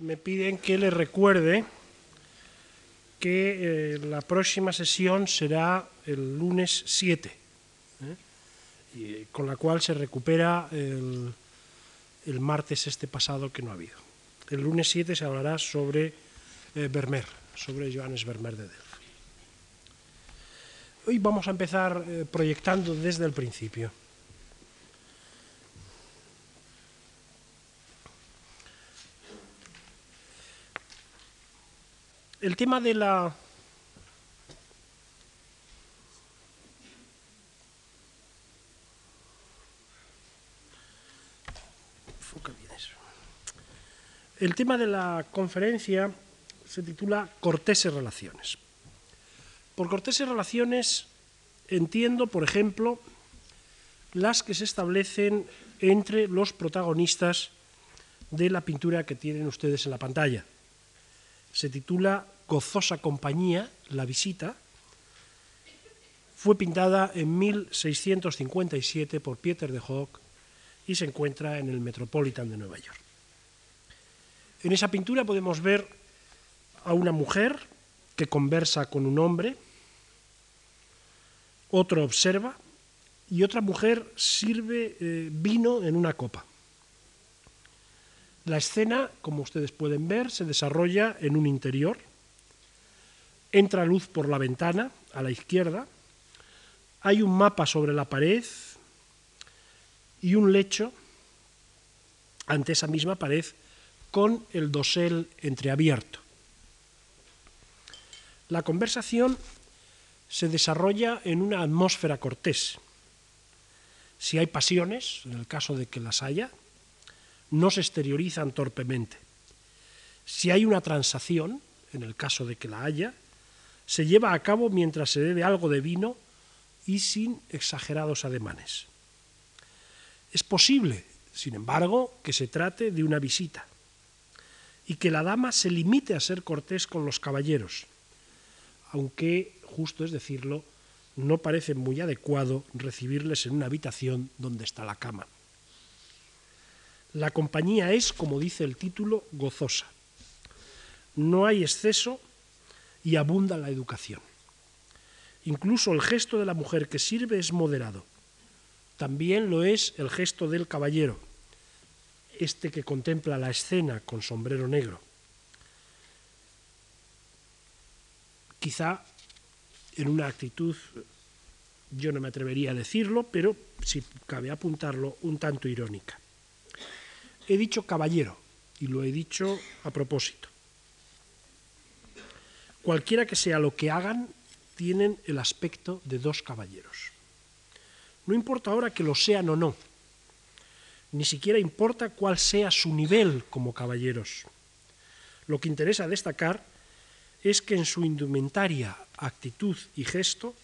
me piden que les recuerde que eh, la próxima sesión será el lunes 7, ¿eh? eh, con la cual se recupera el, el, martes este pasado que no ha habido. El lunes 7 se hablará sobre Vermeer, sobre Johannes Vermeer de Delft. Hoy vamos a empezar proyectando desde el principio. El tema de la... El tema de la conferencia se titula Corteses Relaciones. Por corteses relaciones entiendo, por ejemplo, las que se establecen entre los protagonistas de la pintura que tienen ustedes en la pantalla se titula Gozosa Compañía, la visita. Fue pintada en 1657 por Pieter de Hoog y se encuentra en el Metropolitan de Nueva York. En esa pintura podemos ver a una mujer que conversa con un hombre, otro observa y otra mujer sirve eh, vino en una copa. La escena, como ustedes pueden ver, se desarrolla en un interior. Entra luz por la ventana a la izquierda. Hay un mapa sobre la pared y un lecho ante esa misma pared con el dosel entreabierto. La conversación se desarrolla en una atmósfera cortés. Si hay pasiones, en el caso de que las haya, no se exteriorizan torpemente. Si hay una transacción, en el caso de que la haya, se lleva a cabo mientras se bebe algo de vino y sin exagerados ademanes. Es posible, sin embargo, que se trate de una visita y que la dama se limite a ser cortés con los caballeros, aunque, justo es decirlo, no parece muy adecuado recibirles en una habitación donde está la cama. La compañía es, como dice el título, gozosa. No hay exceso y abunda la educación. Incluso el gesto de la mujer que sirve es moderado. También lo es el gesto del caballero, este que contempla la escena con sombrero negro. Quizá en una actitud, yo no me atrevería a decirlo, pero si cabe apuntarlo, un tanto irónica. He dicho caballero y lo he dicho a propósito. Cualquiera que sea lo que hagan, tienen el aspecto de dos caballeros. No importa ahora que lo sean o no, ni siquiera importa cuál sea su nivel como caballeros. Lo que interesa destacar es que en su indumentaria, actitud y gesto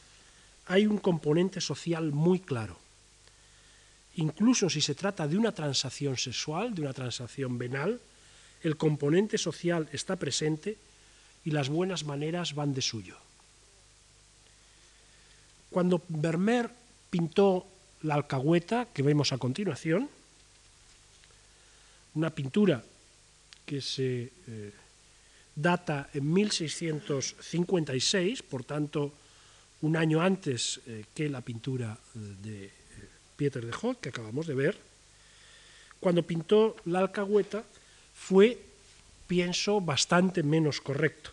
hay un componente social muy claro incluso si se trata de una transacción sexual, de una transacción venal, el componente social está presente y las buenas maneras van de suyo. Cuando Vermeer pintó la alcahueta, que vemos a continuación, una pintura que se eh, data en 1656, por tanto un año antes eh, que la pintura eh, de Pieter de Hoog, que acabamos de ver, cuando pintó la alcahueta fue, pienso, bastante menos correcto.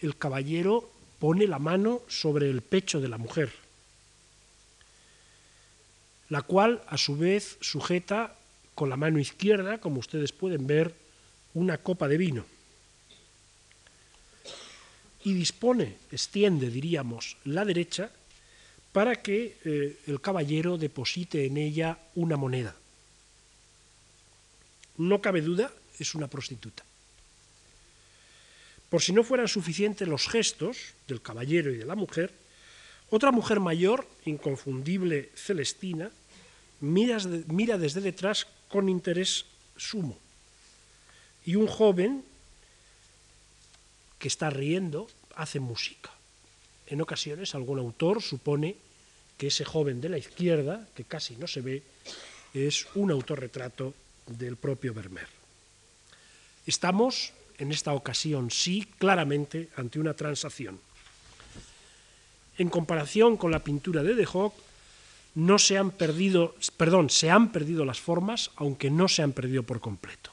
El caballero pone la mano sobre el pecho de la mujer, la cual a su vez sujeta con la mano izquierda, como ustedes pueden ver, una copa de vino. Y dispone, extiende, diríamos, la derecha para que eh, el caballero deposite en ella una moneda. No cabe duda, es una prostituta. Por si no fueran suficientes los gestos del caballero y de la mujer, otra mujer mayor, inconfundible Celestina, mira, mira desde detrás con interés sumo. Y un joven que está riendo hace música. En ocasiones algún autor supone que ese joven de la izquierda, que casi no se ve, es un autorretrato del propio Vermeer. Estamos, en esta ocasión sí, claramente ante una transacción. En comparación con la pintura de De Hoog, no se han perdido, perdón, se han perdido las formas, aunque no se han perdido por completo.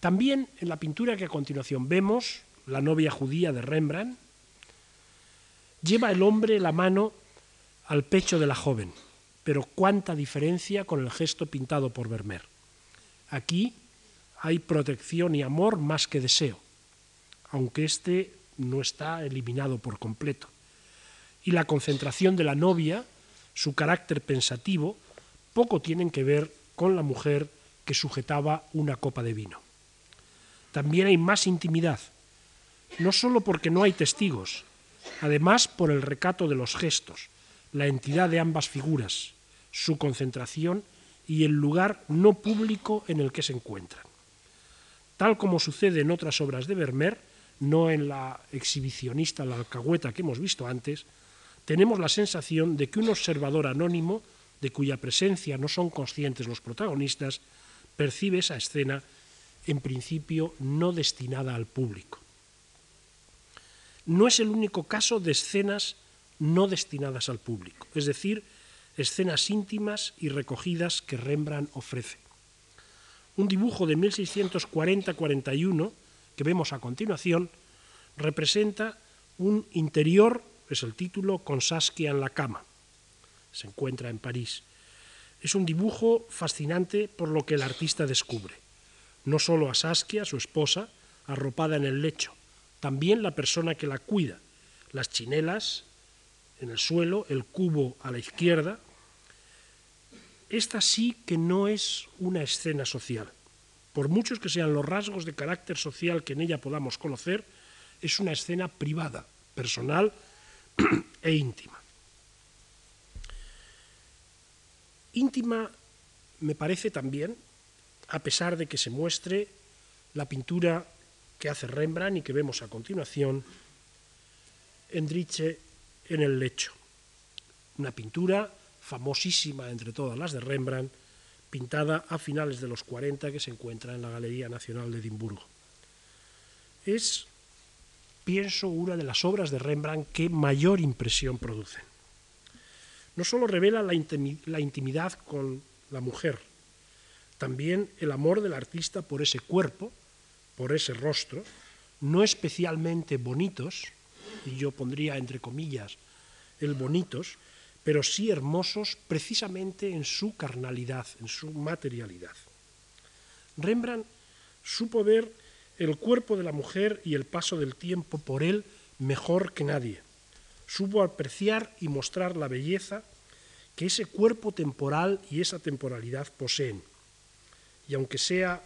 También en la pintura que a continuación vemos, la novia judía de Rembrandt, lleva el hombre la mano al pecho de la joven, pero cuánta diferencia con el gesto pintado por Vermeer. Aquí hay protección y amor más que deseo, aunque éste no está eliminado por completo. Y la concentración de la novia, su carácter pensativo, poco tienen que ver con la mujer que sujetaba una copa de vino. También hay más intimidad, no solo porque no hay testigos, además por el recato de los gestos, la entidad de ambas figuras, su concentración y el lugar no público en el que se encuentran. Tal como sucede en otras obras de Vermeer, no en la exhibicionista La alcahueta que hemos visto antes, tenemos la sensación de que un observador anónimo, de cuya presencia no son conscientes los protagonistas, percibe esa escena en principio no destinada al público. No es el único caso de escenas no destinadas al público, es decir, escenas íntimas y recogidas que Rembrandt ofrece. Un dibujo de 1640-41 que vemos a continuación representa un interior, es el título, con Saskia en la cama. Se encuentra en París. Es un dibujo fascinante por lo que el artista descubre. No solo a Saskia, su esposa, arropada en el lecho, también la persona que la cuida, las chinelas en el suelo, el cubo a la izquierda, esta sí que no es una escena social. Por muchos que sean los rasgos de carácter social que en ella podamos conocer, es una escena privada, personal e íntima. Íntima me parece también, a pesar de que se muestre la pintura que hace Rembrandt y que vemos a continuación, Endriche en el lecho. Una pintura famosísima entre todas las de Rembrandt, pintada a finales de los 40 que se encuentra en la Galería Nacional de Edimburgo. Es, pienso, una de las obras de Rembrandt que mayor impresión producen. No solo revela la intimidad con la mujer, también el amor del artista por ese cuerpo, por ese rostro, no especialmente bonitos, y yo pondría entre comillas el bonitos, pero sí hermosos precisamente en su carnalidad, en su materialidad. Rembrandt supo ver el cuerpo de la mujer y el paso del tiempo por él mejor que nadie. Supo apreciar y mostrar la belleza que ese cuerpo temporal y esa temporalidad poseen. Y aunque sea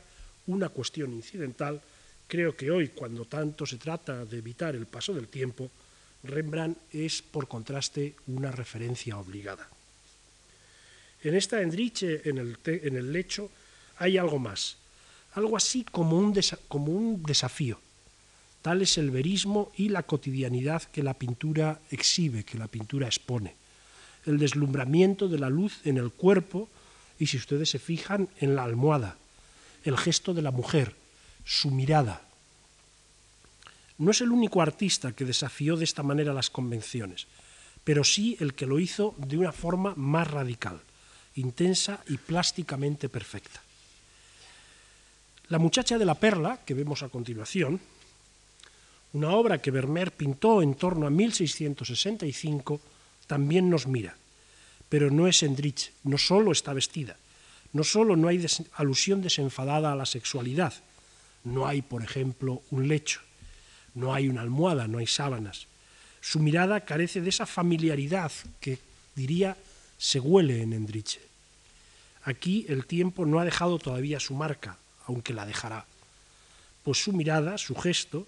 una cuestión incidental, creo que hoy, cuando tanto se trata de evitar el paso del tiempo, Rembrandt es, por contraste, una referencia obligada. En esta Endriche, en el, lecho, hay algo más, algo así como un, como un desafío. Tal es el verismo y la cotidianidad que la pintura exhibe, que la pintura expone. El deslumbramiento de la luz en el cuerpo y, si ustedes se fijan, en la almohada. El gesto de la mujer, su mirada, no es el único artista que desafió de esta manera las convenciones, pero sí el que lo hizo de una forma más radical, intensa y plásticamente perfecta. La muchacha de la perla, que vemos a continuación, una obra que Vermeer pintó en torno a 1665, también nos mira, pero no es Endrich, no solo está vestida, no solo no hay alusión desenfadada a la sexualidad, no hay, por ejemplo, un lecho, no hay una almohada, no hay sábanas. Su mirada carece de esa familiaridad que, diría, se huele en Endriche. Aquí el tiempo no ha dejado todavía su marca, aunque la dejará. Pues su mirada, su gesto,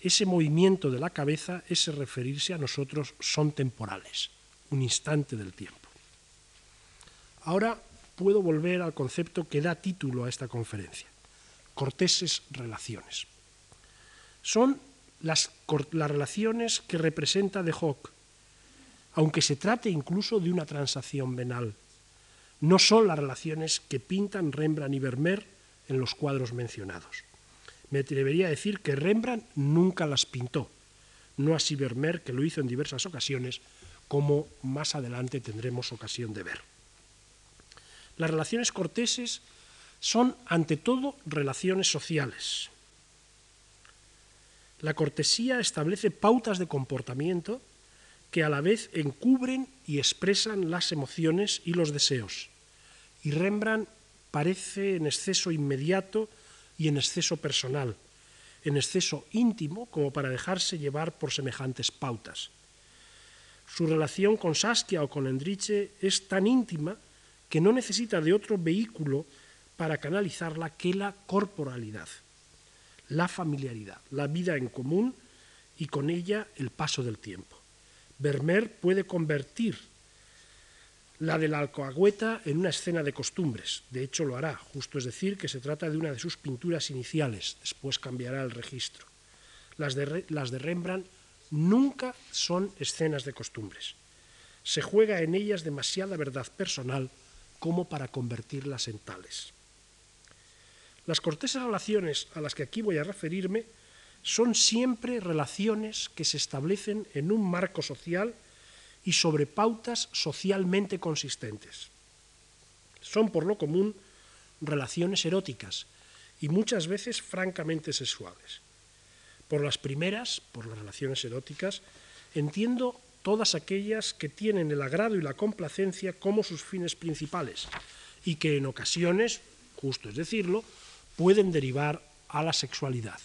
ese movimiento de la cabeza, ese referirse a nosotros son temporales, un instante del tiempo. Ahora puedo volver al concepto que da título a esta conferencia, corteses relaciones. Son las, relaciones que representa De Hoc, aunque se trate incluso de una transacción venal. No son las relaciones que pintan Rembrandt y Vermeer en los cuadros mencionados. Me atrevería a decir que Rembrandt nunca las pintó, no así Vermeer, que lo hizo en diversas ocasiones, como más adelante tendremos ocasión de ver. Las relaciones corteses son, ante todo, relaciones sociales. La cortesía establece pautas de comportamiento que a la vez encubren y expresan las emociones y los deseos. Y Rembrandt parece en exceso inmediato y en exceso personal, en exceso íntimo como para dejarse llevar por semejantes pautas. Su relación con Saskia o con Endriche es tan íntima que no necesita de otro vehículo para canalizarla que la corporalidad, la familiaridad, la vida en común y con ella el paso del tiempo. Vermeer puede convertir la de la alcoagüeta en una escena de costumbres. De hecho, lo hará, justo es decir, que se trata de una de sus pinturas iniciales, después cambiará el registro. Las de, las de Rembrandt nunca son escenas de costumbres. Se juega en ellas demasiada verdad personal como para convertirlas en tales. Las corteses relaciones a las que aquí voy a referirme son siempre relaciones que se establecen en un marco social y sobre pautas socialmente consistentes. Son, por lo común, relaciones eróticas y muchas veces francamente sexuales. Por las primeras, por las relaciones eróticas, entiendo todas aquellas que tienen el agrado y la complacencia como sus fines principales y que en ocasiones, justo es decirlo, pueden derivar a la sexualidad.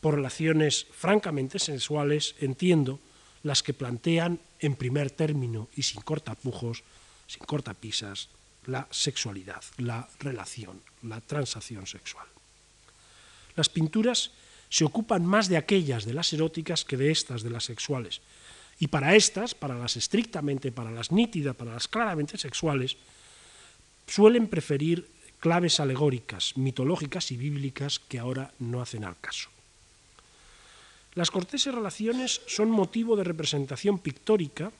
Por relaciones francamente sensuales entiendo las que plantean en primer término y sin cortapujos, sin cortapisas, la sexualidad, la relación, la transacción sexual. Las pinturas se ocupan más de aquellas de las eróticas que de estas de las sexuales. Y para estas, para las estrictamente, para las nítidas, para las claramente sexuales, suelen preferir claves alegóricas, mitológicas y bíblicas que ahora no hacen al caso. Las corteses relaciones son motivo de representación pictórica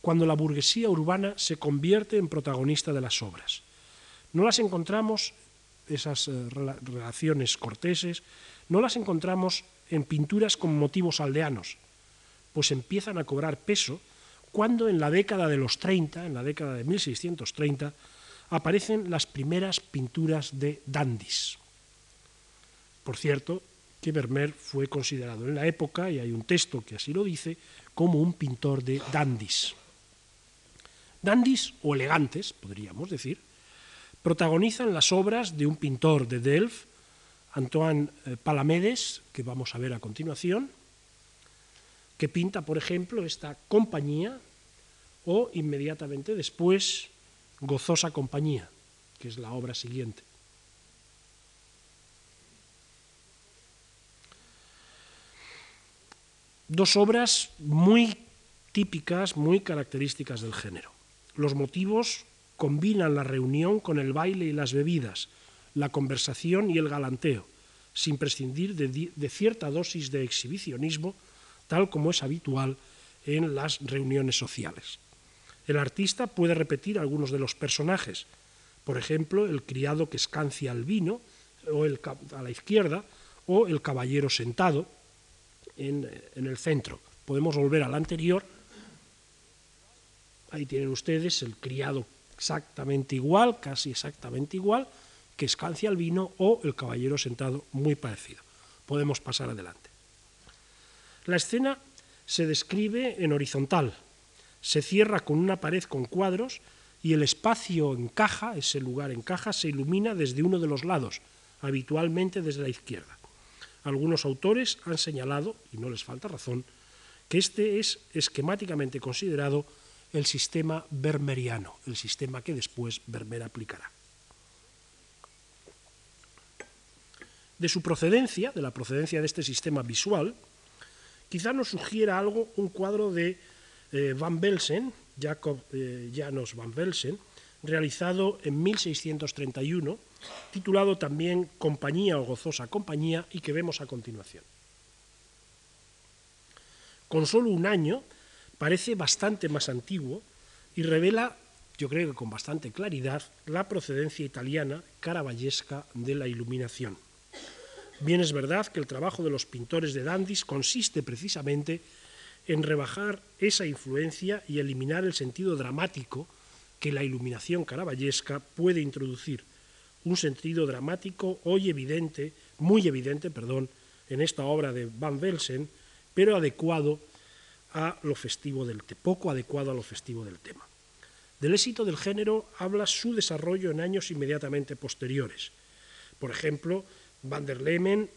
cuando la burguesía urbana se convierte en protagonista de las obras. No las encontramos, esas eh, relaciones corteses, no las encontramos en pinturas con motivos aldeanos, pues empiezan a cobrar peso cuando en la década de los 30, en la década de 1630, aparecen las primeras pinturas de dandis. Por cierto, que Vermeer fue considerado en la época, y hay un texto que así lo dice, como un pintor de dandis. Dandis, o elegantes, podríamos decir, protagonizan las obras de un pintor de Delft, Antoine eh, Palamedes, que vamos a ver a continuación, que pinta, por ejemplo, esta compañía, o inmediatamente después, Gozosa Compañía, que es la obra siguiente. dos obras muy típicas, muy características del género. Los motivos combinan la reunión con el baile y las bebidas, la conversación y el galanteo, sin prescindir de, cierta dosis de exhibicionismo, tal como es habitual en las reuniones sociales. El artista puede repetir algunos de los personajes, por ejemplo, el criado que escancia el vino o el, a la izquierda, o el caballero sentado, en, el centro. Podemos volver al anterior. Ahí tienen ustedes el criado exactamente igual, casi exactamente igual, que escancia el vino o el caballero sentado muy parecido. Podemos pasar adelante. La escena se describe en horizontal, se cierra con una pared con cuadros y el espacio encaja, ese lugar encaja, se ilumina desde uno de los lados, habitualmente desde la izquierda. Algunos autores han señalado, y no les falta razón, que este es esquemáticamente considerado el sistema vermeriano, el sistema que después Vermeer aplicará. De su procedencia, de la procedencia de este sistema visual, quizá nos sugiera algo un cuadro de eh, Van Velsen, Jacob eh, Janos Van Velsen, realizado en 1631, titulado también Compañía o Gozosa Compañía y que vemos a continuación. Con solo un año parece bastante más antiguo y revela yo creo que con bastante claridad, la procedencia italiana caravallesca de la iluminación. Bien es verdad que el trabajo de los pintores de Dandis consiste precisamente en rebajar esa influencia y eliminar el sentido dramático que la iluminación caravallesca puede introducir, un sentido dramático hoy evidente, muy evidente, perdón, en esta obra de Van Velsen, pero adecuado a lo festivo del poco adecuado a lo festivo del tema. Del éxito del género habla su desarrollo en años inmediatamente posteriores. Por ejemplo, Van der Lemen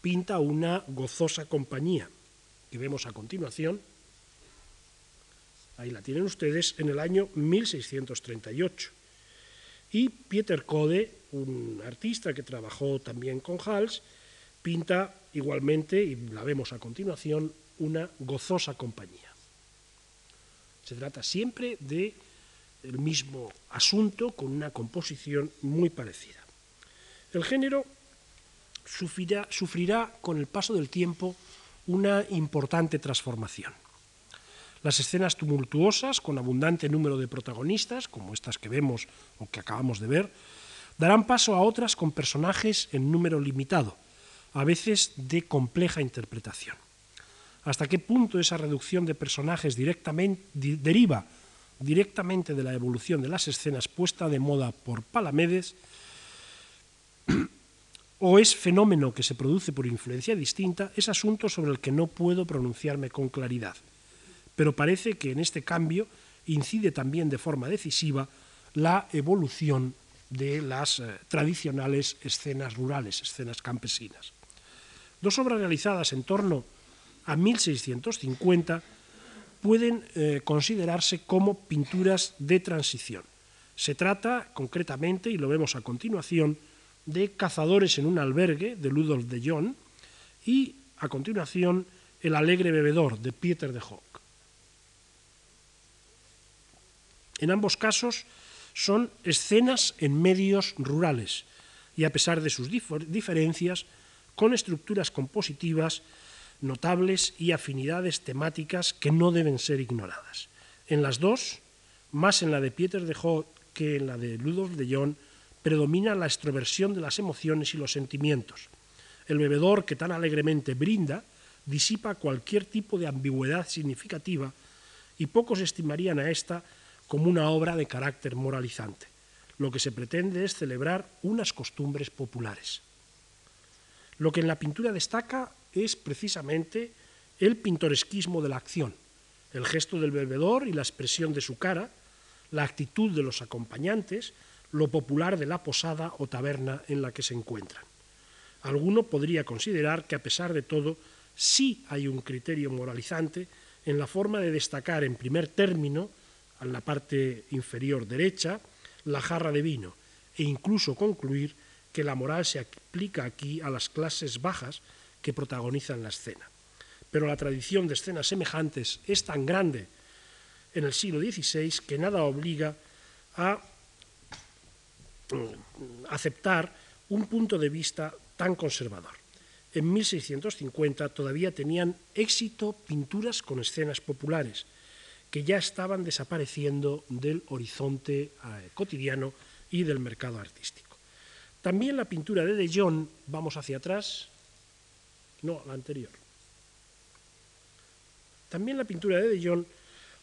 pinta una gozosa compañía, que vemos a continuación. Ahí la tienen ustedes en el año 1638. Y Pieter Code, un artista que trabajó también con Hals, pinta igualmente, y la vemos a continuación, una gozosa compañía. Se trata siempre de mismo asunto con una composición muy parecida. El género sufrirá, sufrirá con el paso del tiempo una importante transformación. Las escenas tumultuosas, con abundante número de protagonistas, como estas que vemos o que acabamos de ver, darán paso a otras con personajes en número limitado, a veces de compleja interpretación. ¿Hasta qué punto esa reducción de personajes deriva directamente de la evolución de las escenas puesta de moda por Palamedes o es fenómeno que se produce por influencia distinta, es asunto sobre el que no puedo pronunciarme con claridad. Pero parece que en este cambio incide también de forma decisiva la evolución de las eh, tradicionales escenas rurales, escenas campesinas. Dos obras realizadas en torno a 1650 pueden eh, considerarse como pinturas de transición. Se trata, concretamente, y lo vemos a continuación, de Cazadores en un albergue de Ludolf de Jong y a continuación El alegre bebedor de Pieter de Hoog. En ambos casos son escenas en medios rurales y a pesar de sus diferencias, con estructuras compositivas notables y afinidades temáticas que no deben ser ignoradas. En las dos, más en la de Pieter de Hoog que en la de Ludolf de Jong, predomina la extroversión de las emociones y los sentimientos. El bebedor que tan alegremente brinda disipa cualquier tipo de ambigüedad significativa y pocos estimarían a esta como una obra de carácter moralizante. Lo que se pretende es celebrar unas costumbres populares. Lo que en la pintura destaca es precisamente el pintoresquismo de la acción, el gesto del bebedor y la expresión de su cara, la actitud de los acompañantes, lo popular de la posada o taberna en la que se encuentran. Alguno podría considerar que a pesar de todo sí hay un criterio moralizante en la forma de destacar en primer término, en la parte inferior derecha, la jarra de vino e incluso concluir que la moral se aplica aquí a las clases bajas que protagonizan la escena. Pero la tradición de escenas semejantes es tan grande en el siglo XVI que nada obliga a aceptar un punto de vista tan conservador. En 1650 todavía tenían éxito pinturas con escenas populares, que ya estaban desapareciendo del horizonte eh, cotidiano y del mercado artístico. También la pintura de De Jong, vamos hacia atrás, no, la anterior. También la pintura de De Jong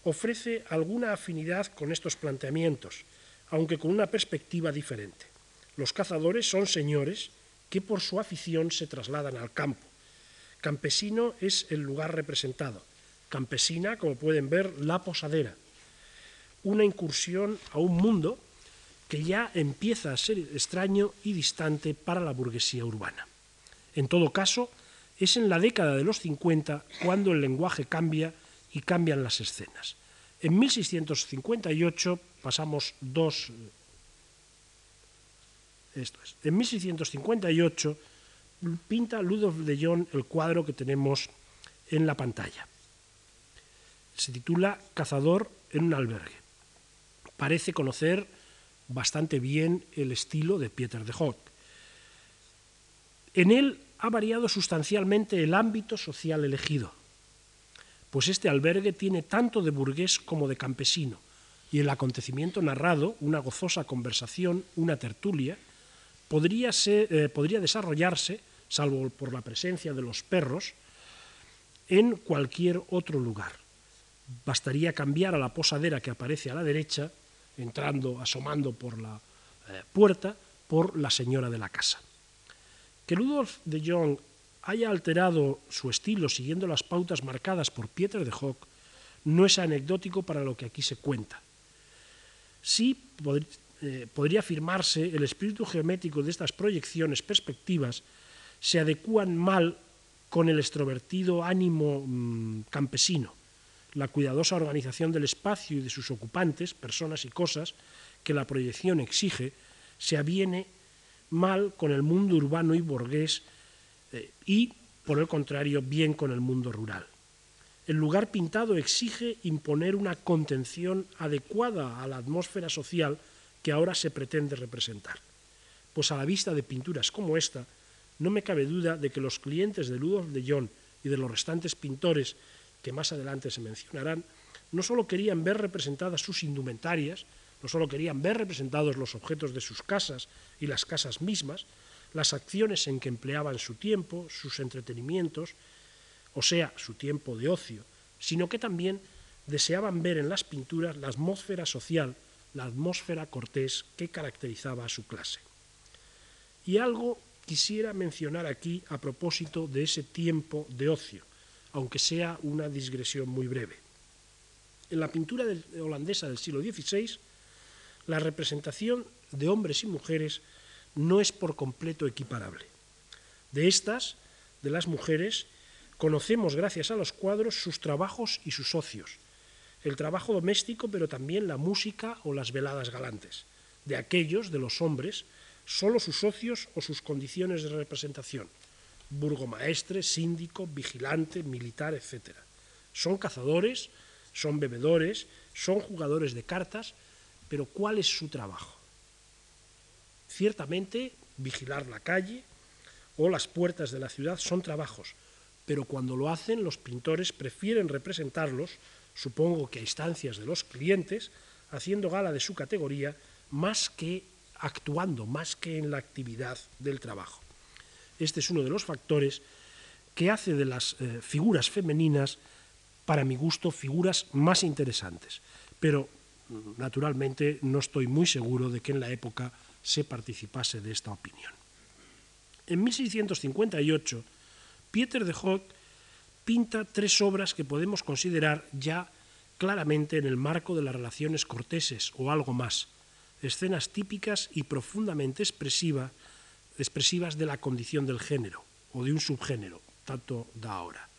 ofrece alguna afinidad con estos planteamientos, aunque con una perspectiva diferente. Los cazadores son señores que por su afición se trasladan al campo. Campesino es el lugar representado. Campesina, como pueden ver, la posadera. Una incursión a un mundo que ya empieza a ser extraño y distante para la burguesía urbana. En todo caso, es en la década de los 50 cuando el lenguaje cambia y cambian las escenas. En 1658 pasamos dos... Esto es. En 1658 pinta Ludolf de Jong el cuadro que tenemos en la pantalla. Se titula Cazador en un albergue. Parece conocer bastante bien el estilo de Pieter de Hoog. En él ha variado sustancialmente el ámbito social elegido, pues este albergue tiene tanto de burgués como de campesino, y el acontecimiento narrado, una gozosa conversación, una tertulia, podría, eh, podría desarrollarse, salvo por la presencia de los perros, en cualquier otro lugar. Bastaría cambiar a la posadera que aparece a la derecha, entrando, asomando por la eh, puerta, por la señora de la casa. Que Ludolf de Jong haya alterado su estilo siguiendo las pautas marcadas por Pieter de Hock no es anecdótico para lo que aquí se cuenta. Sí eh, podría afirmarse el espíritu geométrico de estas proyecciones, perspectivas, se adecúan mal con el extrovertido ánimo mm, campesino, la cuidadosa organización del espacio y de sus ocupantes, personas y cosas, que la proyección exige, se aviene mal con el mundo urbano y burgués y, por el contrario, bien con el mundo rural. El lugar pintado exige imponer una contención adecuada a la atmósfera social que ahora se pretende representar. Pues a la vista de pinturas como esta, no me cabe duda de que los clientes de Ludolf de Jong y de los restantes pintores que más adelante se mencionarán, no solo querían ver representadas sus indumentarias, no solo querían ver representados los objetos de sus casas y las casas mismas, las acciones en que empleaban su tiempo, sus entretenimientos, o sea, su tiempo de ocio, sino que también deseaban ver en las pinturas la atmósfera social, la atmósfera cortés que caracterizaba a su clase. Y algo quisiera mencionar aquí a propósito de ese tiempo de ocio, aunque sea una digresión muy breve. En la pintura holandesa del siglo XVI, la representación de hombres y mujeres no es por completo equiparable. De estas, de las mujeres, conocemos gracias a los cuadros sus trabajos y sus ocios, el trabajo doméstico, pero también la música o las veladas galantes. De aquellos, de los hombres, solo sus ocios o sus condiciones de representación, burgomaestre, síndico, vigilante, militar, etc. Son cazadores, son bebedores, son jugadores de cartas, pero ¿cuál es su trabajo? Ciertamente, vigilar la calle o las puertas de la ciudad son trabajos, pero cuando lo hacen los pintores prefieren representarlos, supongo que a instancias de los clientes, haciendo gala de su categoría, más que actuando, más que en la actividad del trabajo. Este es uno de los factores que hace de las eh, figuras femeninas, para mi gusto, figuras más interesantes. Pero, naturalmente, no estoy muy seguro de que en la época se participase de esta opinión. En 1658, Pieter de Hock pinta tres obras que podemos considerar ya claramente en el marco de las relaciones corteses o algo más, escenas típicas y profundamente expresivas de la condición del género o de un subgénero, tanto da ahora.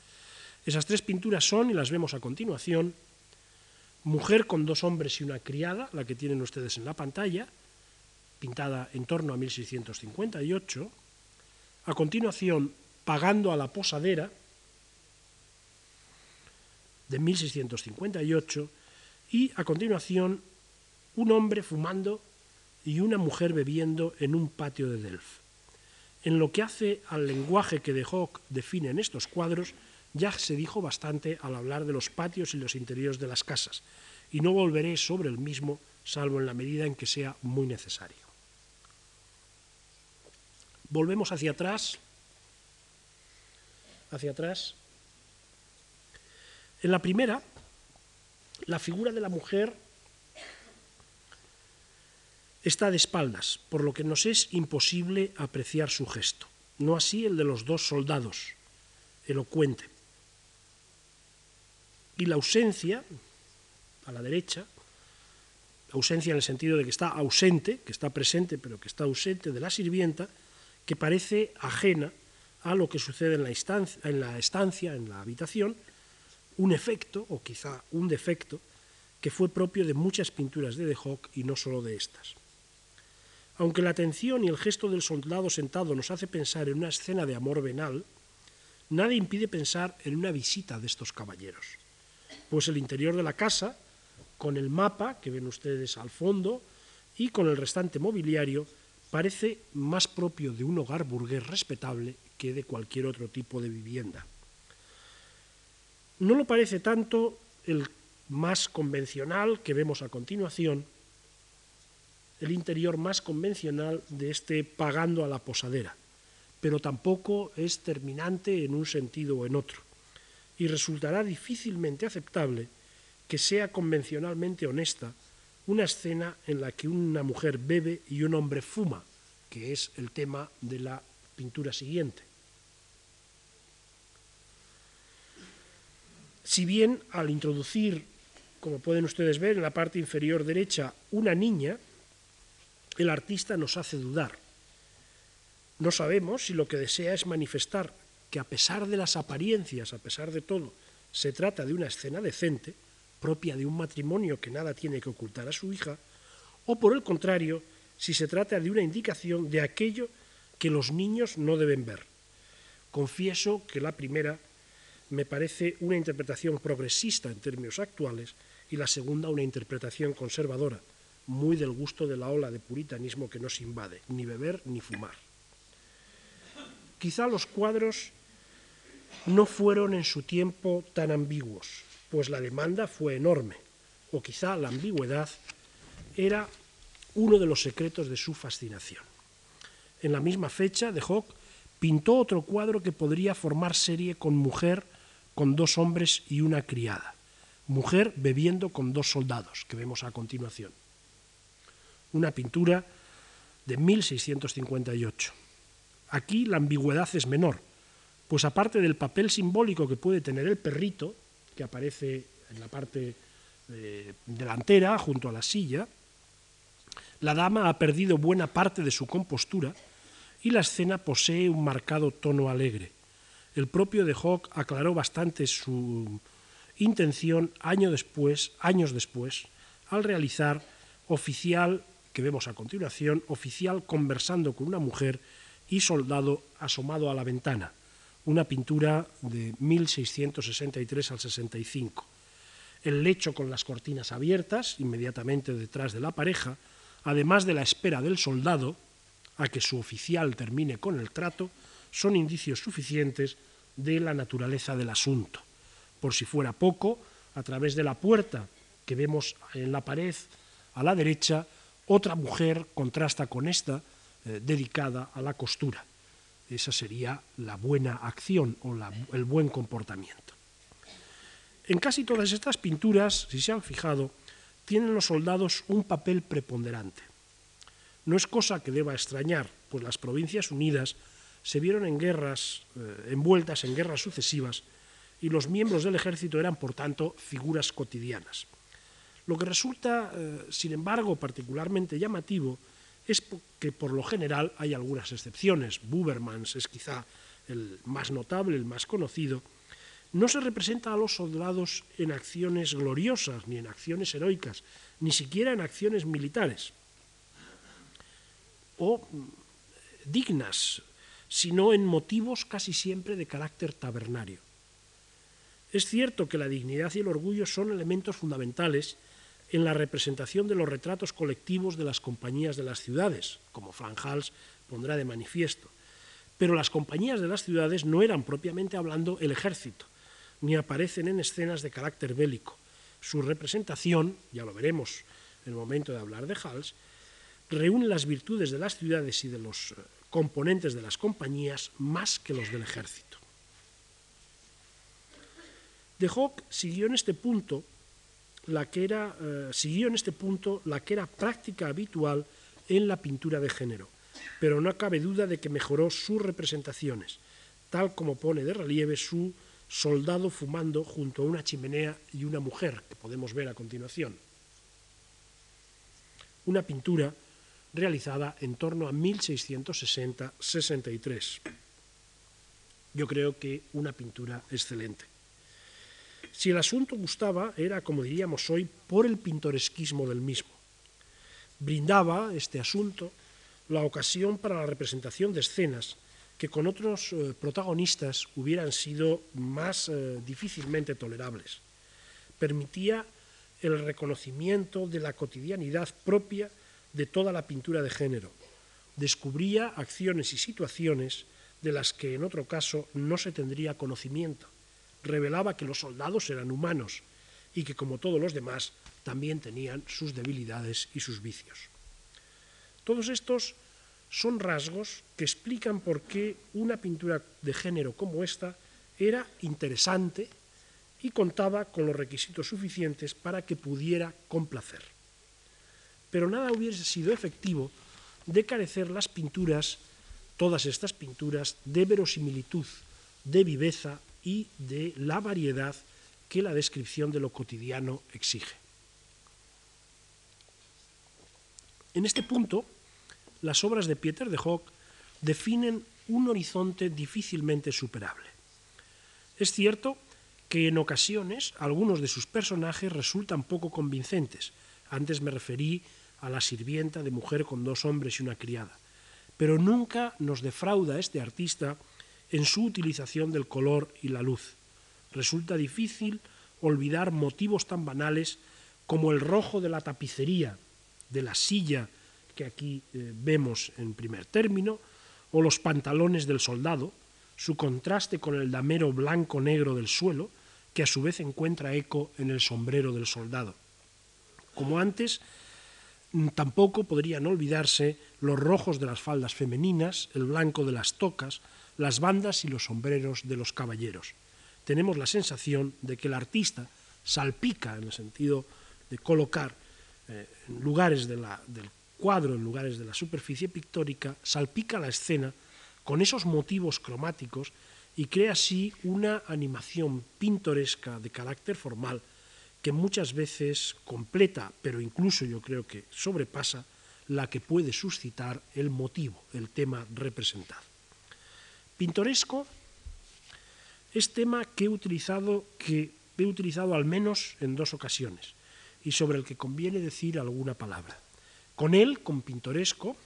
Esas tres pinturas son, y las vemos a continuación, Mujer con dos hombres y una criada, la que tienen ustedes en la pantalla, pintada en torno a 1658. A continuación, Pagando a la posadera, de 1658. Y a continuación, un hombre fumando y una mujer bebiendo en un patio de Delft. En lo que hace al lenguaje que de Hock define en estos cuadros, ya se dijo bastante al hablar de los patios y los interiores de las casas, y no volveré sobre el mismo, salvo en la medida en que sea muy necesario. Volvemos hacia atrás, hacia atrás. En la primera, la figura de la mujer está de espaldas, por lo que nos es imposible apreciar su gesto. No así el de los dos soldados, elocuente. Y la ausencia, a la derecha, ausencia en el sentido de que está ausente, que está presente, pero que está ausente de la sirvienta, que parece ajena a lo que sucede en la, estancia, en la estancia, en la habitación, un efecto, o quizá un defecto, que fue propio de muchas pinturas de De Hock y no solo de estas. Aunque la atención y el gesto del soldado sentado nos hace pensar en una escena de amor venal, nada impide pensar en una visita de estos caballeros, pues el interior de la casa, con el mapa que ven ustedes al fondo y con el restante mobiliario, parece más propio de un hogar burgués respetable que de cualquier otro tipo de vivienda. No lo parece tanto el más convencional que vemos a continuación, el interior más convencional de este pagando a la posadera, pero tampoco es terminante en un sentido o en otro, y resultará difícilmente aceptable que sea convencionalmente honesta una escena en la que una mujer bebe y un hombre fuma, que es el tema de la pintura siguiente. Si bien al introducir, como pueden ustedes ver en la parte inferior derecha, una niña, el artista nos hace dudar. No sabemos si lo que desea es manifestar que a pesar de las apariencias, a pesar de todo, se trata de una escena decente, propia de un matrimonio que nada tiene que ocultar a su hija, o por el contrario, si se trata de una indicación de aquello que los niños no deben ver. Confieso que la primera me parece una interpretación progresista en términos actuales y la segunda una interpretación conservadora, muy del gusto de la ola de puritanismo que nos invade, ni beber ni fumar. Quizá los cuadros no fueron en su tiempo tan ambiguos, pues la demanda fue enorme, o quizá la ambigüedad era uno de los secretos de su fascinación. En la misma fecha, de Hoc pintó otro cuadro que podría formar serie con mujer, con dos hombres y una criada. Mujer bebiendo con dos soldados, que vemos a continuación. Una pintura de 1658. Aquí la ambigüedad es menor, pues aparte del papel simbólico que puede tener el perrito, que aparece en la parte eh, delantera, junto a la silla, la dama ha perdido buena parte de su compostura y la escena posee un marcado tono alegre. El propio de Hawk aclaró bastante su intención año después, años después, al realizar oficial, que vemos a continuación, oficial conversando con una mujer y soldado asomado a la ventana, una pintura de 1663 al 65. El lecho con las cortinas abiertas, inmediatamente detrás de la pareja, además de la espera del soldado a que su oficial termine con el trato, son indicios suficientes de la naturaleza del asunto. Por si fuera poco, a través de la puerta que vemos en la pared a la derecha, otra mujer contrasta con esta eh, dedicada a la costura. Esa sería la buena acción o el buen comportamiento. En casi todas estas pinturas, si se han fijado, tienen los soldados un papel preponderante. No es cosa que deba extrañar, pues las Provincias Unidas se vieron en guerras, eh, envueltas en guerras sucesivas, y los miembros del ejército eran, por tanto, figuras cotidianas. Lo que resulta, eh, sin embargo, particularmente llamativo es que, por lo general, hay algunas excepciones. Bubermans es quizá el más notable, el más conocido, no se representa a los soldados en acciones gloriosas, ni en acciones heroicas, ni siquiera en acciones militares o mm, dignas, sino en motivos casi siempre de carácter tabernario. Es cierto que la dignidad y el orgullo son elementos fundamentales en la representación de los retratos colectivos de las compañías de las ciudades, como Hals pondrá de manifiesto, pero las compañías de las ciudades no eran propiamente hablando el ejército, ni aparecen en escenas de carácter bélico. Su representación, ya lo veremos en el momento de hablar de Hals, reúne las virtudes de las ciudades y de los eh, componentes de las compañías más que los del ejército. De Hoc siguió en este punto la que era, eh, siguió en este punto la que era práctica habitual en la pintura de género, pero no cabe duda de que mejoró sus representaciones, tal como pone de relieve su soldado fumando junto a una chimenea y una mujer, que podemos ver a continuación. Una pintura realizada en torno a 1660-63. Yo creo que una pintura excelente. Si el asunto gustaba, era, como diríamos hoy, por el pintoresquismo del mismo. Brindaba este asunto la ocasión para la representación de escenas que con otros eh, protagonistas hubieran sido más eh, difícilmente tolerables. Permitía el reconocimiento de la cotidianidad propia de toda la pintura de género. Descubría acciones y situaciones de las que en otro caso no se tendría conocimiento. Revelaba que los soldados eran humanos y que como todos los demás también tenían sus debilidades y sus vicios. Todos estos son rasgos que explican por qué una pintura de género como esta era interesante y contaba con los requisitos suficientes para que pudiera complacer. Pero nada hubiese sido efectivo de carecer las pinturas, todas estas pinturas, de verosimilitud, de viveza y de la variedad que la descripción de lo cotidiano exige. En este punto, las obras de Pieter de Hock definen un horizonte difícilmente superable. Es cierto que en ocasiones algunos de sus personajes resultan poco convincentes. Antes me referí a la sirvienta de mujer con dos hombres y una criada. Pero nunca nos defrauda este artista en su utilización del color y la luz. Resulta difícil olvidar motivos tan banales como el rojo de la tapicería, de la silla que aquí eh, vemos en primer término, o los pantalones del soldado, su contraste con el damero blanco-negro del suelo, que a su vez encuentra eco en el sombrero del soldado. Como antes, mm, tampoco podrían olvidarse los rojos de las faldas femeninas, el blanco de las tocas, las bandas y los sombreros de los caballeros. Tenemos la sensación de que el artista salpica, en el sentido de colocar eh, en lugares del cuadro, en lugares de la superficie pictórica, salpica la escena con esos motivos cromáticos y crea así una animación pintoresca de carácter formal que muchas veces completa, pero incluso yo creo que sobrepasa la que puede suscitar el motivo, el tema representado. Pintoresco es tema que he utilizado, que he utilizado al menos en dos ocasiones y sobre el que conviene decir alguna palabra. Con él, con pintoresco,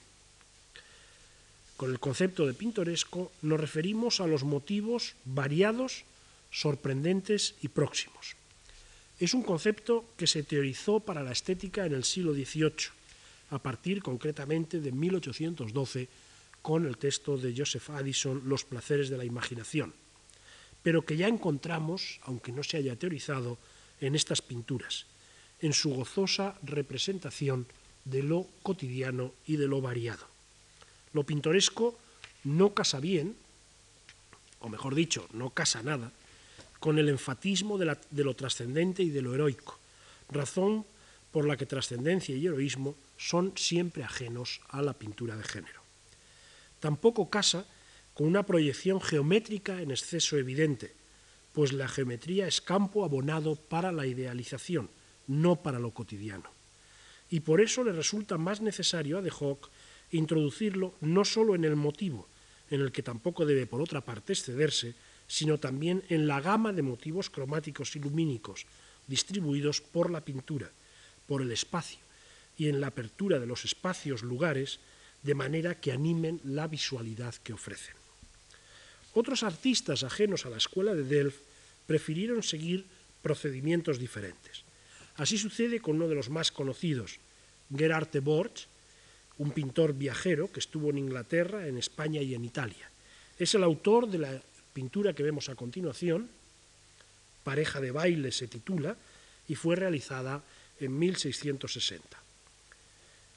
con el concepto de pintoresco nos referimos a los motivos variados, sorprendentes y próximos. Es un concepto que se teorizó para la estética en el siglo XVIII, a partir concretamente de 1812, con el texto de Joseph Addison, Los placeres de la imaginación, pero que ya encontramos, aunque no se haya teorizado, en estas pinturas, en su gozosa representación de lo cotidiano y de lo variado. Lo pintoresco no casa bien, o mejor dicho, no casa nada, con el enfatismo de, lo trascendente y de lo heroico, razón por la que trascendencia y heroísmo son siempre ajenos a la pintura de género. Tampoco casa con una proyección geométrica en exceso evidente, pues la geometría es campo abonado para la idealización, no para lo cotidiano. Y por eso le resulta más necesario a De Hoc introducirlo no solo en el motivo, en el que tampoco debe por otra parte excederse, sino también en la gama de motivos cromáticos y lumínicos distribuidos por la pintura, por el espacio, y en la apertura de los espacios lugares, de manera que animen la visualidad que ofrecen. Otros artistas ajenos a la escuela de Delft prefirieron seguir procedimientos diferentes. Así sucede con uno de los más conocidos, Gerard de Borch, un pintor viajero que estuvo en Inglaterra, en España y en Italia. Es el autor de la pintura que vemos a continuación, Pareja de baile se titula, y fue realizada en 1660.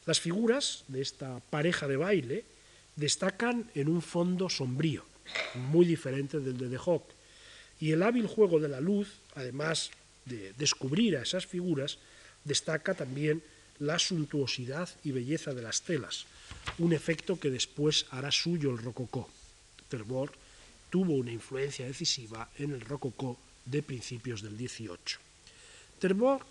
Las figuras de esta pareja de baile destacan en un fondo sombrío, muy diferente del de De Hoc, y el hábil juego de la luz, además de descubrir a esas figuras, destaca también la suntuosidad y belleza de las telas, un efecto que después hará suyo el rococó. Terborg tuvo una influencia decisiva en el rococó de principios del XVIII. Terborg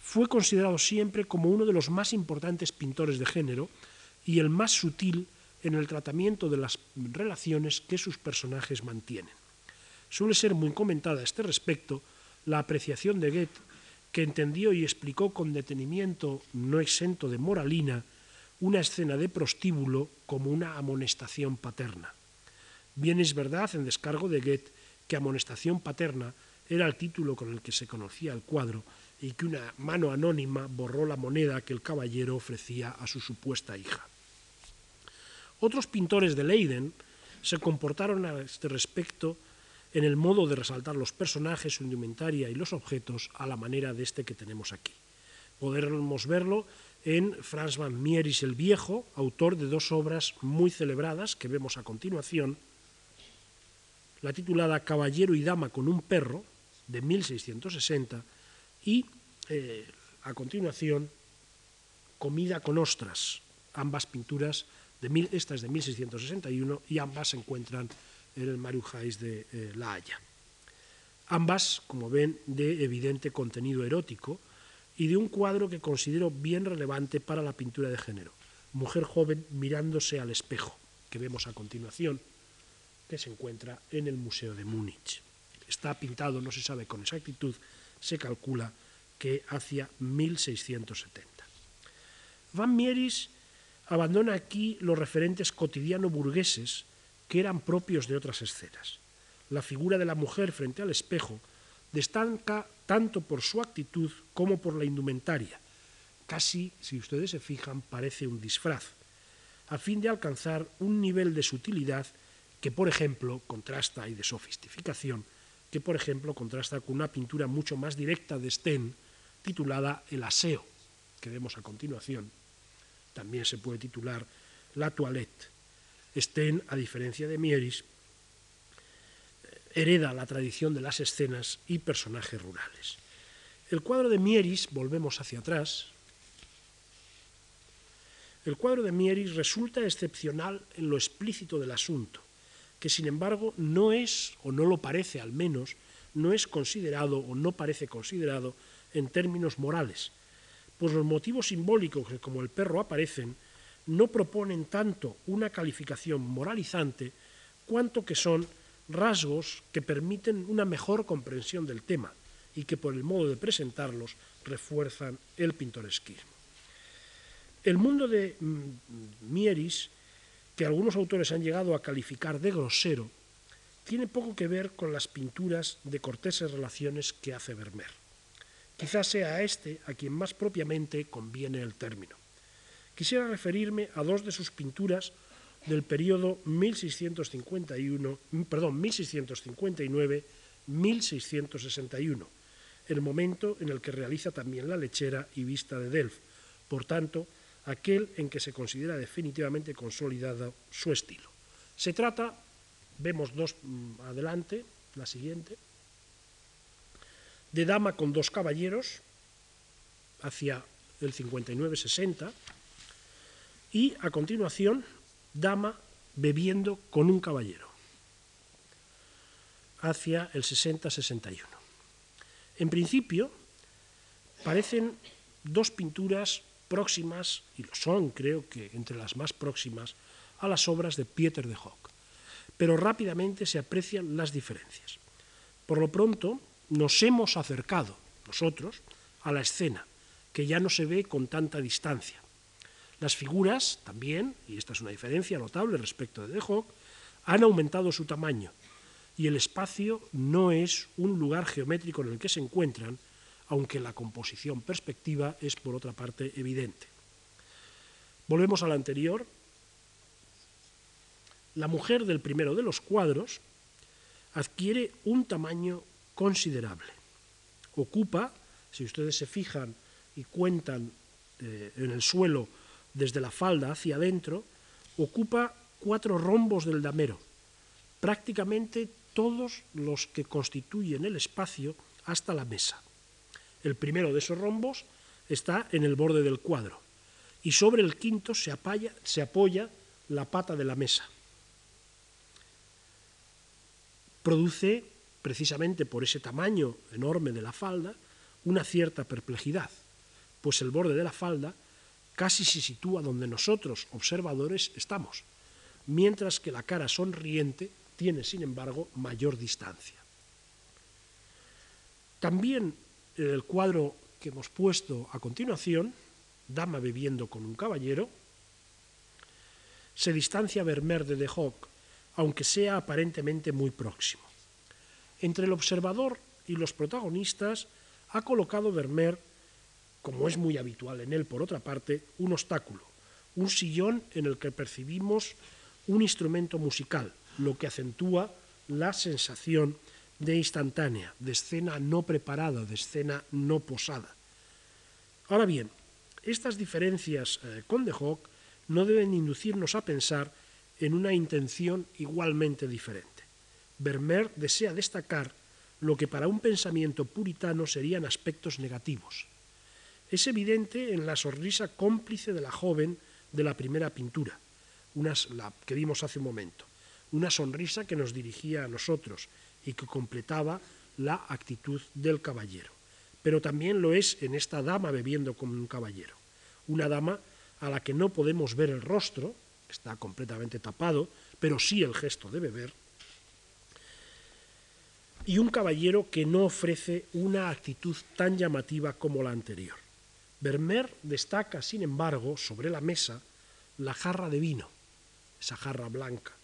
fue considerado siempre como uno de los más importantes pintores de género y el más sutil en el tratamiento de las relaciones que sus personajes mantienen. Suele ser muy comentada a este respecto la apreciación de Goethe que entendió y explicó con detenimiento no exento de moralina una escena de prostíbulo como una amonestación paterna. Bien es verdad, en descargo de Goethe, que amonestación paterna era el título con el que se conocía el cuadro y que una mano anónima borró la moneda que el caballero ofrecía a su supuesta hija. Otros pintores de Leiden se comportaron a este respecto en el modo de resaltar los personajes, su indumentaria y los objetos a la manera de este que tenemos aquí. Podremos verlo en Franz van Mieris el Viejo, autor de dos obras muy celebradas que vemos a continuación, la titulada Caballero y Dama con un perro, de 1660, y eh, a continuación Comida con ostras, ambas pinturas, de mil, de 1661 y ambas se encuentran en el Marujáis de eh, La Haya. Ambas, como ven, de evidente contenido erótico y de un cuadro que considero bien relevante para la pintura de género, mujer joven mirándose al espejo, que vemos a continuación, que se encuentra en el Museo de Múnich. Está pintado, no se sabe con exactitud, se calcula que hacia 1670. Van Mieris abandona aquí los referentes cotidiano-burgueses que eran propios de otras escenas. La figura de la mujer frente al espejo destaca tanto por su actitud como por la indumentaria. Casi, si ustedes se fijan, parece un disfraz, a fin de alcanzar un nivel de sutilidad que, por ejemplo, contrasta y de sofisticación, que, por ejemplo, contrasta con una pintura mucho más directa de Sten, titulada El aseo, que vemos a continuación. También se puede titular La toilette. Sten, a diferencia de Mieris, hereda la tradición de las escenas y personajes rurales. El cuadro de Mieris, volvemos hacia atrás, el cuadro de Mieris resulta excepcional en lo explícito del asunto, que sin embargo no es, o no lo parece al menos, no es considerado o no parece considerado en términos morales, pues los motivos simbólicos que como el perro aparecen no proponen tanto una calificación moralizante cuanto que son rasgos que permiten una mejor comprensión del tema y que por el modo de presentarlos refuerzan el pintoresquismo. El mundo de mm, Mieris, que algunos autores han llegado a calificar de grosero, tiene poco que ver con las pinturas de corteses relaciones que hace Vermeer. Quizás sea a este a quien más propiamente conviene el término. Quisiera referirme a dos de sus pinturas del periodo 1651, perdón, 1659-1661, el momento en el que realiza también la lechera y vista de Delft, por tanto, aquel en que se considera definitivamente consolidado su estilo. Se trata, vemos dos mm, adelante, la siguiente, de dama con dos caballeros hacia el 59-60 y a continuación dama bebiendo con un caballero hacia el 60-61. En principio parecen dos pinturas próximas, y lo son creo que entre las más próximas, a las obras de Pieter de Hock, pero rápidamente se aprecian las diferencias. Por lo pronto, nos hemos acercado nosotros a la escena, que ya no se ve con tanta distancia. Las figuras también, y esta es una diferencia notable respecto de De Hoc, han aumentado su tamaño y el espacio no es un lugar geométrico en el que se encuentran, aunque la composición perspectiva es por otra parte evidente. Volvemos a la anterior. La mujer del primero de los cuadros adquiere un tamaño considerable. Ocupa, si ustedes se fijan y cuentan eh, en el suelo desde la falda hacia adentro, ocupa cuatro rombos del damero, prácticamente todos los que constituyen el espacio hasta la mesa. El primero de esos rombos está en el borde del cuadro y sobre el quinto se apoya, la pata de la mesa. Produce precisamente por ese tamaño enorme de la falda, una cierta perplejidad, pues el borde de la falda casi se sitúa donde nosotros, observadores, estamos, mientras que la cara sonriente tiene, sin embargo, mayor distancia. También el cuadro que hemos puesto a continuación, Dama bebiendo con un caballero, se distancia Vermeer de De Hoc, aunque sea aparentemente muy próximo. Entre el observador y los protagonistas ha colocado Vermeer, como es muy habitual en él por otra parte, un obstáculo, un sillón en el que percibimos un instrumento musical, lo que acentúa la sensación de instantánea, de escena no preparada, de escena no posada. Ahora bien, estas diferencias eh, con De Hoc no deben inducirnos a pensar en una intención igualmente diferente. Vermeer desea destacar lo que para un pensamiento puritano serían aspectos negativos. Es evidente en la sonrisa cómplice de la joven de la primera pintura, la que vimos hace un momento, una sonrisa que nos dirigía a nosotros y que completaba la actitud del caballero. Pero también lo es en esta dama bebiendo como un caballero, una dama a la que no podemos ver el rostro, está completamente tapado, pero sí el gesto de beber, y un caballero que no ofrece una actitud tan llamativa como la anterior. Vermeer destaca, sin embargo, sobre la mesa la jarra de vino, esa jarra blanca,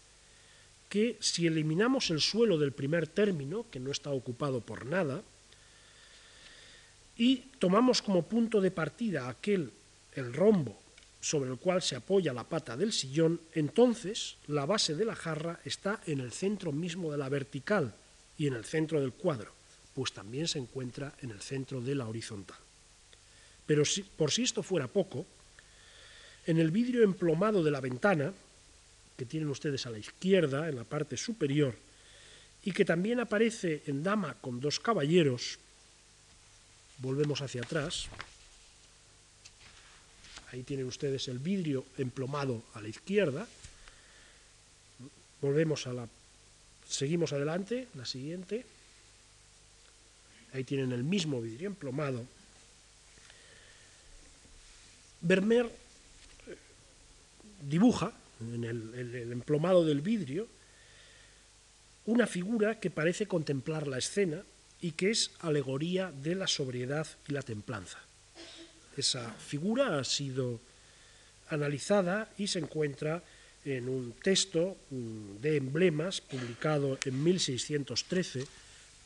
que si eliminamos el suelo del primer término, que no está ocupado por nada, y tomamos como punto de partida aquel, el rombo, sobre el cual se apoya la pata del sillón, entonces la base de la jarra está en el centro mismo de la vertical, y en el centro del cuadro, pues también se encuentra en el centro de la horizontal. Pero si, por si esto fuera poco, en el vidrio emplomado de la ventana, que tienen ustedes a la izquierda, en la parte superior, y que también aparece en dama con dos caballeros, volvemos hacia atrás, ahí tienen ustedes el vidrio emplomado a la izquierda, volvemos a la Seguimos adelante, la siguiente. Ahí tienen el mismo vidrio emplomado. Vermeer eh, dibuja en el, emplomado del vidrio una figura que parece contemplar la escena y que es alegoría de la sobriedad y la templanza. Esa figura ha sido analizada y se encuentra en un texto mm, de emblemas publicado en 1613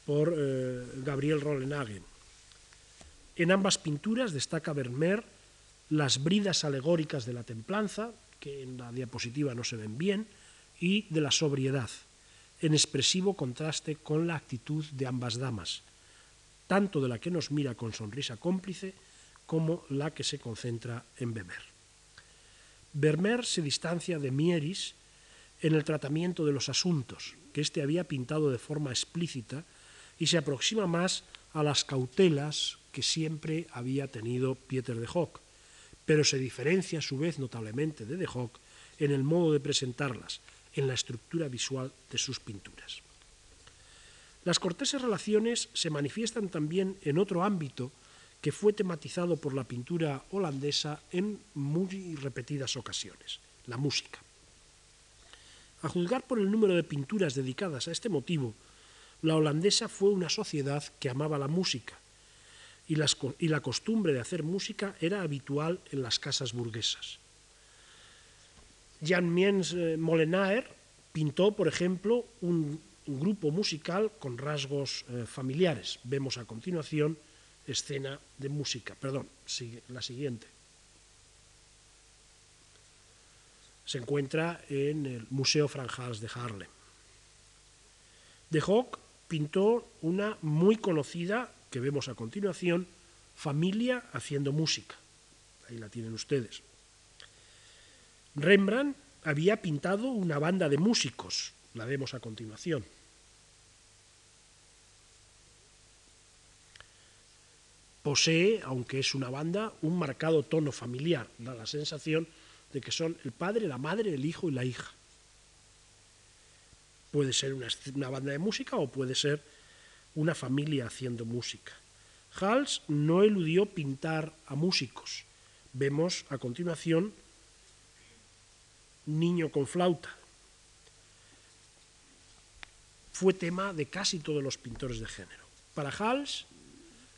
por eh, Gabriel Rollenhagen. En ambas pinturas destaca Vermeer las bridas alegóricas de la templanza, que en la diapositiva no se ven bien, y de la sobriedad, en expresivo contraste con la actitud de ambas damas, tanto de la que nos mira con sonrisa cómplice como la que se concentra en beber. Vermeer se distancia de Mieris en el tratamiento de los asuntos, que éste había pintado de forma explícita, y se aproxima más a las cautelas que siempre había tenido Pieter de Hock, pero se diferencia a su vez notablemente de de Hock en el modo de presentarlas, en la estructura visual de sus pinturas. Las corteses relaciones se manifiestan también en otro ámbito que fue tematizado por la pintura holandesa en muy repetidas ocasiones, la música. A juzgar por el número de pinturas dedicadas a este motivo, la holandesa fue una sociedad que amaba la música y, la costumbre de hacer música era habitual en las casas burguesas. Jan Miens eh, Molenaer pintó, por ejemplo, un, grupo musical con rasgos eh, familiares. Vemos a continuación escena de música. Perdón, la siguiente. Se encuentra en el Museo Franjals de Harlem. De Hock pintó una muy conocida, que vemos a continuación, familia haciendo música. Ahí la tienen ustedes. Rembrandt había pintado una banda de músicos, la vemos a continuación. posee, aunque es una banda, un marcado tono familiar. Da la sensación de que son el padre, la madre, el hijo y la hija. Puede ser una, banda de música o puede ser una familia haciendo música. Hals no eludió pintar a músicos. Vemos a continuación Niño con flauta. Fue tema de casi todos los pintores de género. Para Hals,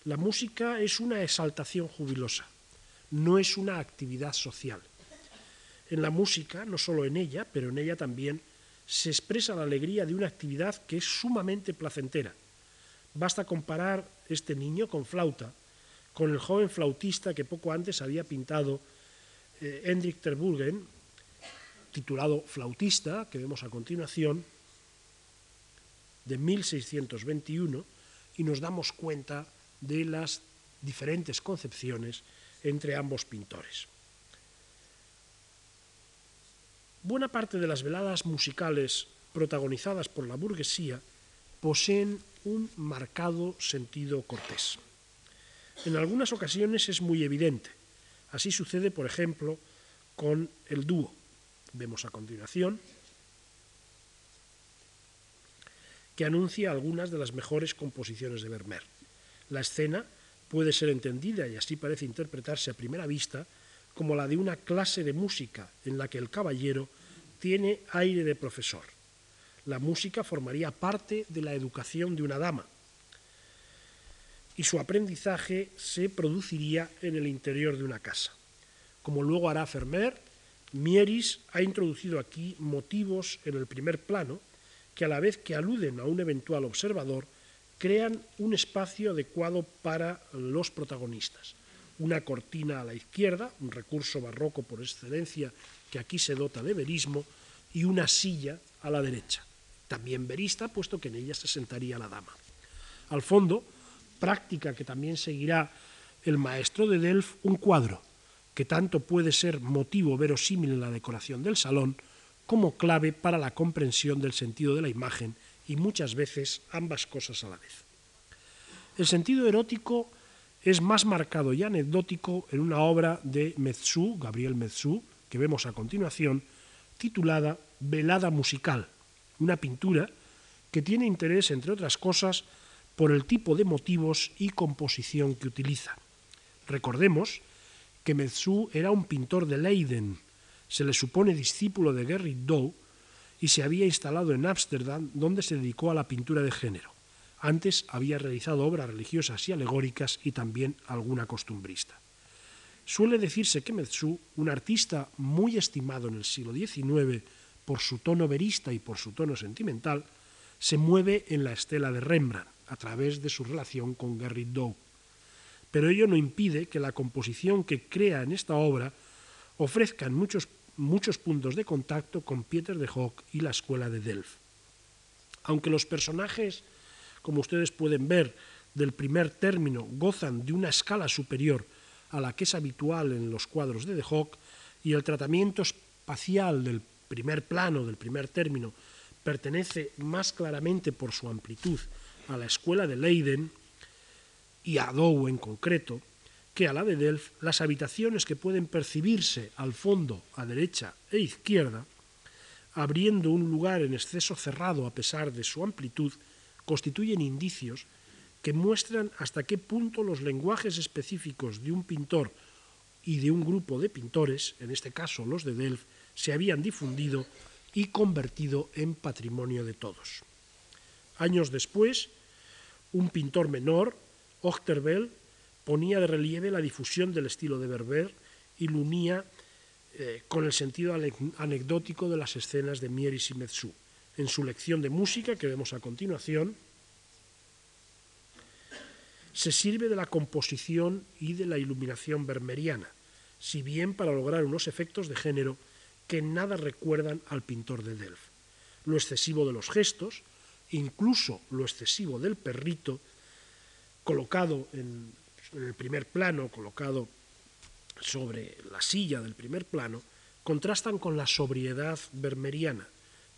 la música es una exaltación jubilosa, no es una actividad social. En la música, no solo en ella, pero en ella también, se expresa la alegría de una actividad que es sumamente placentera. Basta comparar este niño con flauta con el joven flautista que poco antes había pintado eh, Hendrik Terburgen, titulado Flautista, que vemos a continuación, de 1621 y nos damos cuenta de las diferentes concepciones entre ambos pintores. Buena parte de las veladas musicales protagonizadas por la burguesía poseen un marcado sentido cortés. En algunas ocasiones es muy evidente. Así sucede, por ejemplo, con el dúo. Vemos a continuación que anuncia algunas de las mejores composiciones de Vermeer. La escena puede ser entendida, y así parece interpretarse a primera vista, como la de una clase de música en la que el caballero tiene aire de profesor. La música formaría parte de la educación de una dama y su aprendizaje se produciría en el interior de una casa. Como luego hará Vermeer, Mieris ha introducido aquí motivos en el primer plano que a la vez que aluden a un eventual observador, crean un espacio adecuado para los protagonistas. Una cortina a la izquierda, un recurso barroco por excelencia que aquí se dota de verismo, y una silla a la derecha, también verista, puesto que en ella se sentaría la dama. Al fondo, práctica que también seguirá el maestro de Delft, un cuadro, que tanto puede ser motivo verosímil en la decoración del salón, como clave para la comprensión del sentido de la imagen y muchas veces ambas cosas a la vez. El sentido erótico es más marcado y anecdótico en una obra de Metzou, Gabriel Metzou, que vemos a continuación, titulada Velada musical, una pintura que tiene interés, entre otras cosas, por el tipo de motivos y composición que utiliza. Recordemos que Metzou era un pintor de Leiden, se le supone discípulo de Gerrit Dow y se había instalado en Ámsterdam, donde se dedicó a la pintura de género. Antes había realizado obras religiosas y alegóricas y también alguna costumbrista. Suele decirse que Metzou, un artista muy estimado en el siglo XIX por su tono verista y por su tono sentimental, se mueve en la estela de Rembrandt a través de su relación con Gerrit Dow. Pero ello no impide que la composición que crea en esta obra ofrezca muchos muchos puntos de contacto con Peter de Hock y la escuela de Delft. Aunque los personajes, como ustedes pueden ver, del primer término gozan de una escala superior a la que es habitual en los cuadros de de Hock y el tratamiento espacial del primer plano, del primer término, pertenece más claramente por su amplitud a la escuela de Leiden y a Dow en concreto, que a la de Delft las habitaciones que pueden percibirse al fondo, a derecha e izquierda, abriendo un lugar en exceso cerrado a pesar de su amplitud, constituyen indicios que muestran hasta qué punto los lenguajes específicos de un pintor y de un grupo de pintores, en este caso los de Delft, se habían difundido y convertido en patrimonio de todos. Años después, un pintor menor, Ochterveld, ponía de relieve la difusión del estilo de Berber y lo unía eh, con el sentido anecdótico de las escenas de Mieris y Metzou. En su lección de música, que vemos a continuación, se sirve de la composición y de la iluminación bermeriana, si bien para lograr unos efectos de género que nada recuerdan al pintor de Delft. Lo excesivo de los gestos, incluso lo excesivo del perrito, colocado en el primer plano, colocado sobre la silla del primer plano, contrastan con la sobriedad vermeriana.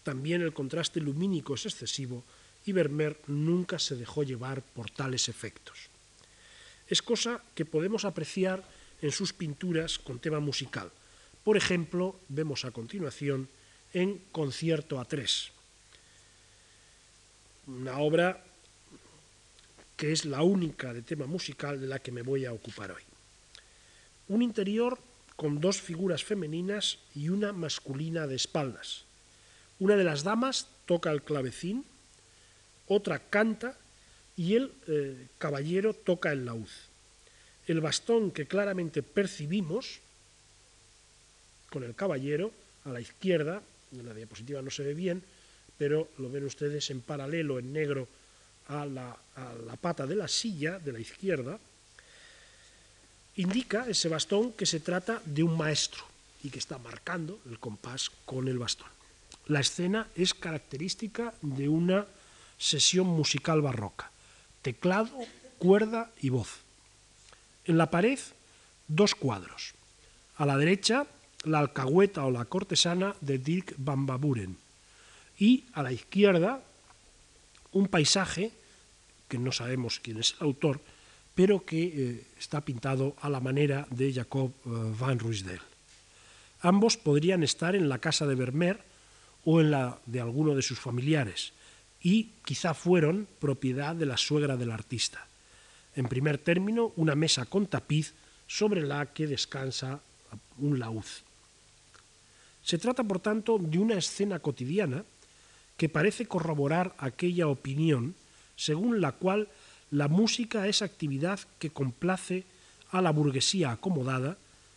También el contraste lumínico es excesivo y Vermeer nunca se dejó llevar por tales efectos. Es cosa que podemos apreciar en sus pinturas con tema musical. Por ejemplo, vemos a continuación en Concierto a tres, una obra que es la única de tema musical de la que me voy a ocupar hoy. Un interior con dos figuras femeninas y una masculina de espaldas. Una de las damas toca el clavecín, otra canta y el eh, caballero toca el laúd. El bastón que claramente percibimos con el caballero a la izquierda, en la diapositiva no se ve bien, pero lo ven ustedes en paralelo en negro a la, pata de la silla de la izquierda, indica ese bastón que se trata de un maestro y que está marcando el compás con el bastón. La escena es característica de una sesión musical barroca, teclado, cuerda y voz. En la pared, dos cuadros. A la derecha, la alcahueta o la cortesana de Dirk van Baburen. Y a la izquierda, un paisaje, que no sabemos quién es el autor, pero que eh, está pintado a la manera de Jacob eh, van Ruysdael. Ambos podrían estar en la casa de Vermeer o en la de alguno de sus familiares, y quizá fueron propiedad de la suegra del artista. En primer término, una mesa con tapiz sobre la que descansa un laúd. Se trata, por tanto, de una escena cotidiana que parece corroborar aquella opinión según la cual la música es actividad que complace a la burguesía acomodada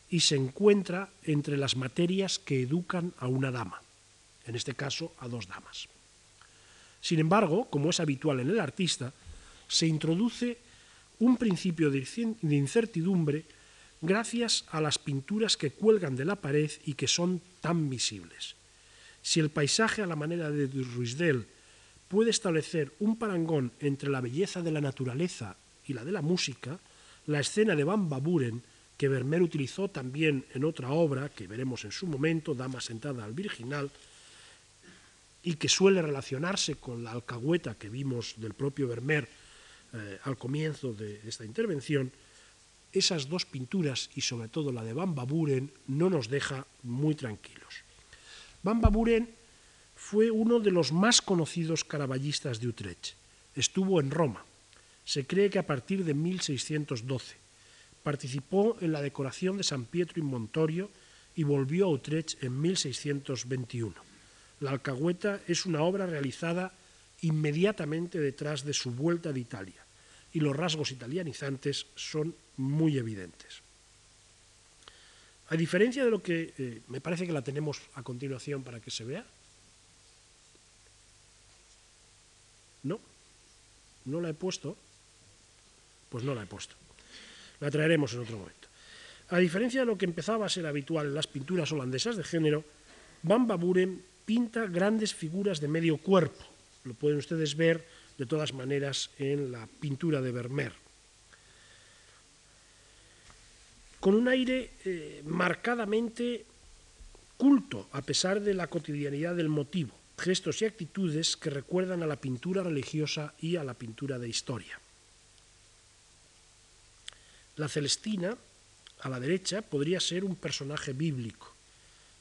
y se encuentra entre las materias que educan a una dama, en este caso a dos damas. Sin embargo, como es habitual en el artista, se introduce un principio de incertidumbre gracias a las pinturas que cuelgan de la pared y que son tan visibles. Si el paisaje a la manera de Ruisdel puede establecer un parangón entre la belleza de la naturaleza y la de la música, la escena de Van Baburen, que Vermeer utilizó también en otra obra que veremos en su momento, Dama sentada al virginal, y que suele relacionarse con la alcahueta que vimos del propio Vermeer eh, al comienzo de esta intervención, esas dos pinturas y sobre todo la de Van Baburen no nos deja muy tranquilos. Van Baburen fue uno de los más conocidos caraballistas de Utrecht. Estuvo en Roma. Se cree que a partir de 1612 participó en la decoración de San Pietro in Montorio y volvió a Utrecht en 1621. La alcahueta es una obra realizada inmediatamente detrás de su vuelta de Italia y los rasgos italianizantes son muy evidentes. A diferencia de lo que eh, me parece que la tenemos a continuación para que se vea, no, no la he puesto, pues no la he puesto. La traeremos en otro momento. A diferencia de lo que empezaba a ser habitual en las pinturas holandesas de género, Van Baburen pinta grandes figuras de medio cuerpo. Lo pueden ustedes ver de todas maneras en la pintura de Vermeer. Con un aire eh, marcadamente culto, a pesar de la cotidianidad del motivo, gestos y actitudes que recuerdan a la pintura religiosa y a la pintura de historia. La Celestina, a la derecha, podría ser un personaje bíblico.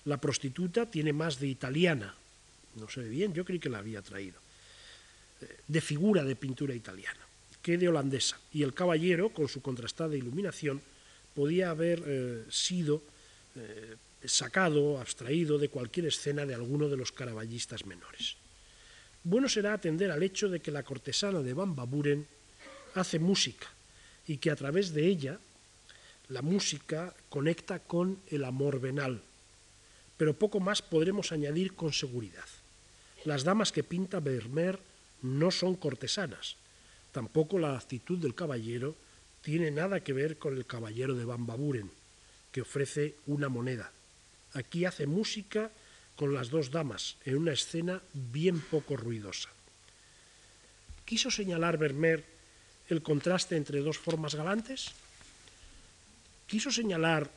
La prostituta tiene más de italiana. No se ve bien, yo creí que la había traído de figura de pintura italiana que de holandesa. Y el caballero, con su contrastada iluminación, podía haber eh, sido eh, sacado, abstraído de cualquier escena de alguno de los caraballistas menores. Bueno será atender al hecho de que la cortesana de Van Baburen hace música y que a través de ella la música conecta con el amor venal. Pero poco más podremos añadir con seguridad. Las damas que pinta Vermeer no son cortesanas. Tampoco la actitud del caballero tiene nada que ver con el caballero de Bambaburen, que ofrece una moneda. Aquí hace música con las dos damas en una escena bien poco ruidosa. ¿Quiso señalar Vermeer el contraste entre dos formas galantes? ¿Quiso señalar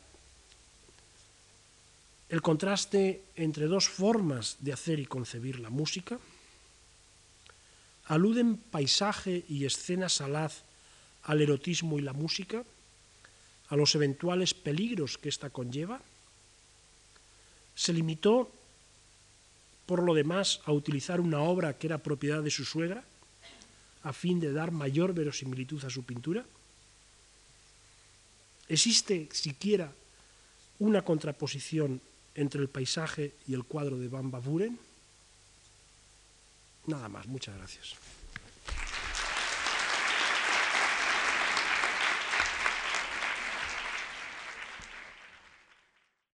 el contraste entre dos formas de hacer y concebir la música? ¿Aluden paisaje y escena salaz al erotismo y la música? ¿A los eventuales peligros que ésta conlleva? ¿Se limitó, por lo demás, a utilizar una obra que era propiedad de su suegra, a fin de dar mayor verosimilitud a su pintura? ¿Existe siquiera una contraposición entre el paisaje y el cuadro de Van Bavuren? Nada más, muchas gracias.